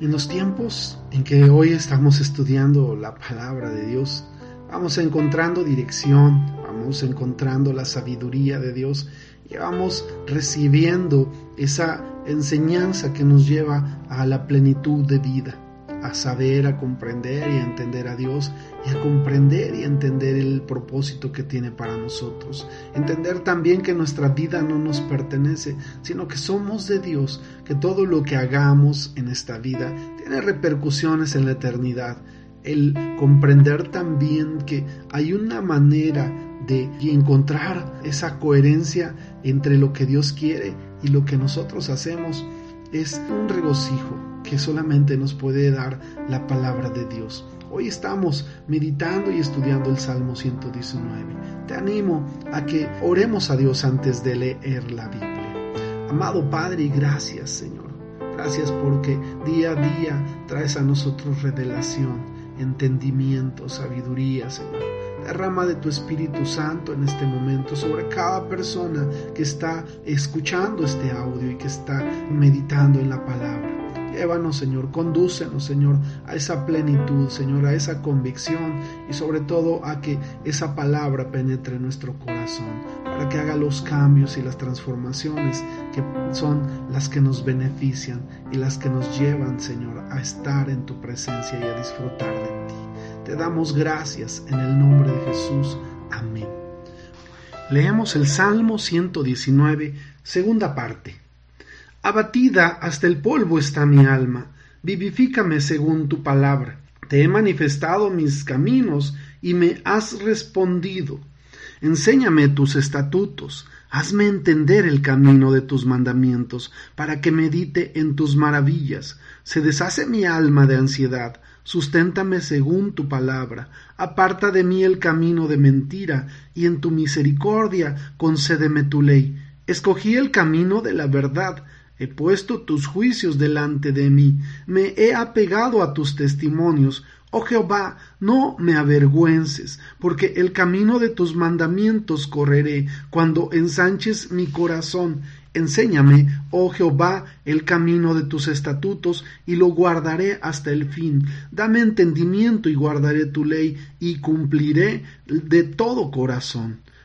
En los tiempos en que hoy estamos estudiando la palabra de Dios, vamos encontrando dirección, vamos encontrando la sabiduría de Dios y vamos recibiendo esa enseñanza que nos lleva a la plenitud de vida a saber, a comprender y a entender a Dios y a comprender y entender el propósito que tiene para nosotros. Entender también que nuestra vida no nos pertenece, sino que somos de Dios, que todo lo que hagamos en esta vida tiene repercusiones en la eternidad. El comprender también que hay una manera de encontrar esa coherencia entre lo que Dios quiere y lo que nosotros hacemos es un regocijo que solamente nos puede dar la palabra de Dios. Hoy estamos meditando y estudiando el Salmo 119. Te animo a que oremos a Dios antes de leer la Biblia. Amado Padre, gracias Señor. Gracias porque día a día traes a nosotros revelación, entendimiento, sabiduría, Señor. Derrama de tu Espíritu Santo en este momento sobre cada persona que está escuchando este audio y que está meditando en la palabra. Llévanos, Señor, condúcenos, Señor, a esa plenitud, Señor, a esa convicción y sobre todo a que esa palabra penetre en nuestro corazón, para que haga los cambios y las transformaciones que son las que nos benefician y las que nos llevan, Señor, a estar en tu presencia y a disfrutar de ti. Te damos gracias en el nombre de Jesús. Amén. Leemos el Salmo 119, segunda parte. Abatida hasta el polvo está mi alma, vivifícame según tu palabra. Te he manifestado mis caminos y me has respondido. Enséñame tus estatutos, hazme entender el camino de tus mandamientos, para que medite en tus maravillas. Se deshace mi alma de ansiedad, susténtame según tu palabra, aparta de mí el camino de mentira, y en tu misericordia concédeme tu ley. Escogí el camino de la verdad, He puesto tus juicios delante de mí, me he apegado a tus testimonios. Oh Jehová, no me avergüences, porque el camino de tus mandamientos correré cuando ensanches mi corazón. Enséñame, oh Jehová, el camino de tus estatutos, y lo guardaré hasta el fin. Dame entendimiento y guardaré tu ley, y cumpliré de todo corazón.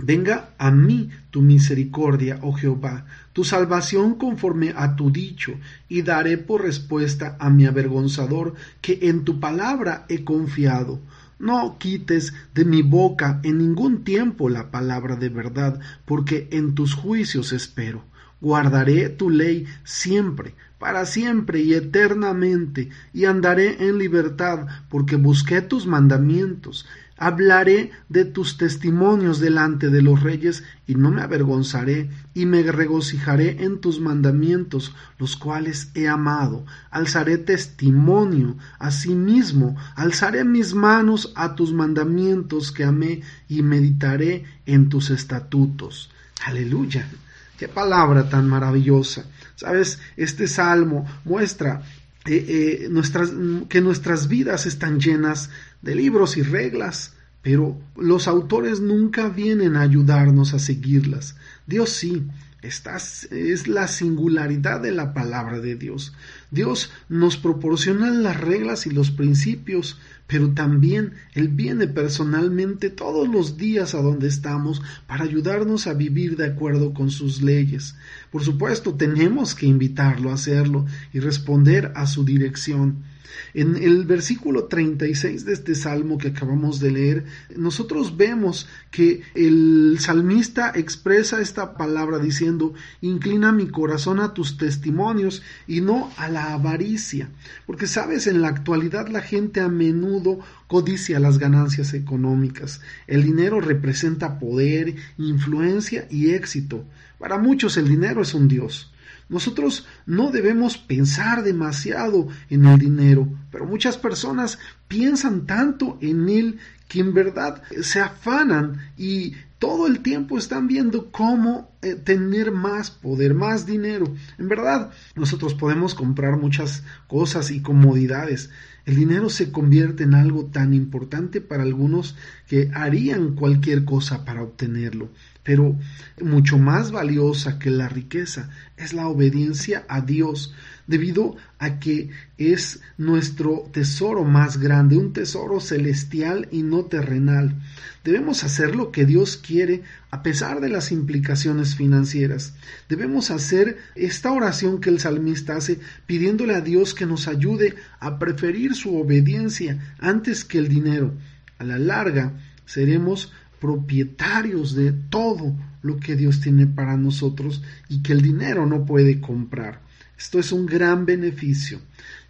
Venga a mí tu misericordia, oh Jehová, tu salvación conforme a tu dicho, y daré por respuesta a mi avergonzador, que en tu palabra he confiado. No quites de mi boca en ningún tiempo la palabra de verdad, porque en tus juicios espero. Guardaré tu ley siempre, para siempre y eternamente, y andaré en libertad, porque busqué tus mandamientos. Hablaré de tus testimonios delante de los reyes y no me avergonzaré y me regocijaré en tus mandamientos, los cuales he amado. Alzaré testimonio a sí mismo, alzaré mis manos a tus mandamientos que amé y meditaré en tus estatutos. Aleluya. Qué palabra tan maravillosa. Sabes, este salmo muestra eh, eh, nuestras, que nuestras vidas están llenas de libros y reglas, pero los autores nunca vienen a ayudarnos a seguirlas. Dios sí, esta es la singularidad de la palabra de Dios. Dios nos proporciona las reglas y los principios, pero también Él viene personalmente todos los días a donde estamos para ayudarnos a vivir de acuerdo con sus leyes. Por supuesto, tenemos que invitarlo a hacerlo y responder a su dirección. En el versículo 36 de este salmo que acabamos de leer, nosotros vemos que el salmista expresa esta palabra diciendo, inclina mi corazón a tus testimonios y no a la avaricia. Porque sabes, en la actualidad la gente a menudo codicia las ganancias económicas. El dinero representa poder, influencia y éxito. Para muchos el dinero es un dios. Nosotros no debemos pensar demasiado en el dinero, pero muchas personas piensan tanto en él que en verdad se afanan y todo el tiempo están viendo cómo eh, tener más poder, más dinero. En verdad, nosotros podemos comprar muchas cosas y comodidades. El dinero se convierte en algo tan importante para algunos que harían cualquier cosa para obtenerlo. Pero mucho más valiosa que la riqueza es la obediencia a Dios, debido a que es nuestro tesoro más grande, un tesoro celestial y no terrenal. Debemos hacer lo que Dios quiere a pesar de las implicaciones financieras. Debemos hacer esta oración que el salmista hace pidiéndole a Dios que nos ayude a preferir su obediencia antes que el dinero. A la larga seremos propietarios de todo lo que Dios tiene para nosotros y que el dinero no puede comprar. Esto es un gran beneficio.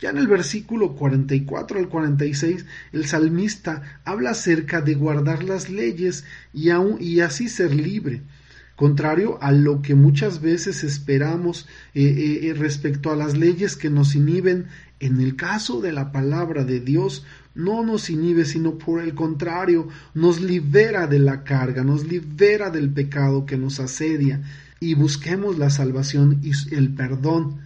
Ya en el versículo 44 al 46, el salmista habla acerca de guardar las leyes y, aún, y así ser libre contrario a lo que muchas veces esperamos eh, eh, eh, respecto a las leyes que nos inhiben, en el caso de la palabra de Dios no nos inhibe, sino por el contrario, nos libera de la carga, nos libera del pecado que nos asedia y busquemos la salvación y el perdón.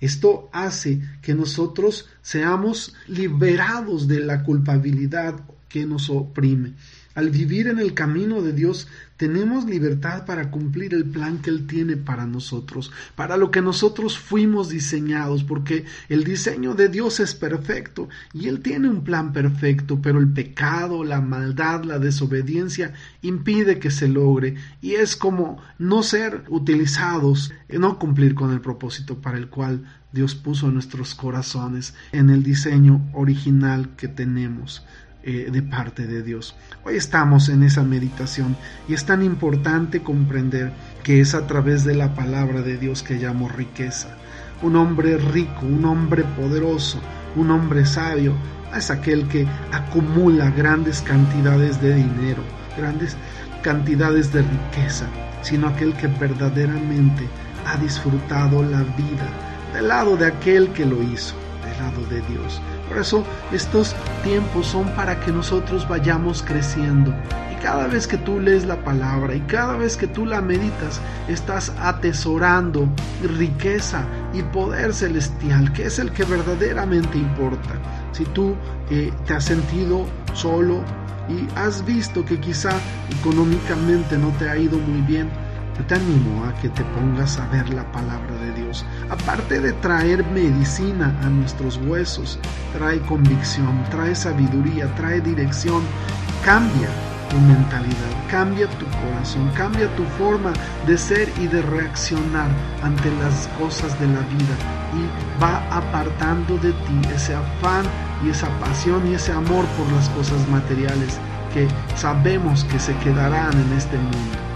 Esto hace que nosotros seamos liberados de la culpabilidad que nos oprime. Al vivir en el camino de Dios, tenemos libertad para cumplir el plan que Él tiene para nosotros, para lo que nosotros fuimos diseñados, porque el diseño de Dios es perfecto y Él tiene un plan perfecto, pero el pecado, la maldad, la desobediencia impide que se logre y es como no ser utilizados, no cumplir con el propósito para el cual Dios puso nuestros corazones, en el diseño original que tenemos. Eh, de parte de Dios. Hoy estamos en esa meditación y es tan importante comprender que es a través de la palabra de Dios que llamo riqueza. Un hombre rico, un hombre poderoso, un hombre sabio, es aquel que acumula grandes cantidades de dinero, grandes cantidades de riqueza, sino aquel que verdaderamente ha disfrutado la vida del lado de aquel que lo hizo, del lado de Dios. Por eso estos tiempos son para que nosotros vayamos creciendo. Y cada vez que tú lees la palabra y cada vez que tú la meditas, estás atesorando riqueza y poder celestial, que es el que verdaderamente importa. Si tú eh, te has sentido solo y has visto que quizá económicamente no te ha ido muy bien, te animo a que te pongas a ver la palabra de Dios. Aparte de traer medicina a nuestros huesos, trae convicción, trae sabiduría, trae dirección. Cambia tu mentalidad, cambia tu corazón, cambia tu forma de ser y de reaccionar ante las cosas de la vida y va apartando de ti ese afán y esa pasión y ese amor por las cosas materiales que sabemos que se quedarán en este mundo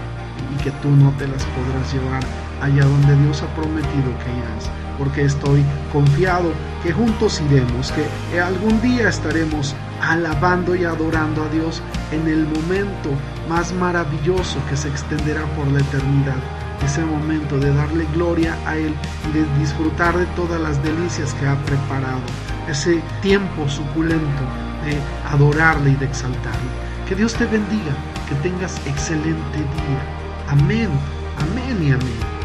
que tú no te las podrás llevar allá donde Dios ha prometido que irás, porque estoy confiado que juntos iremos, que algún día estaremos alabando y adorando a Dios en el momento más maravilloso que se extenderá por la eternidad, ese momento de darle gloria a Él y de disfrutar de todas las delicias que ha preparado, ese tiempo suculento de adorarle y de exaltarle. Que Dios te bendiga, que tengas excelente día. Amén, amén y amén.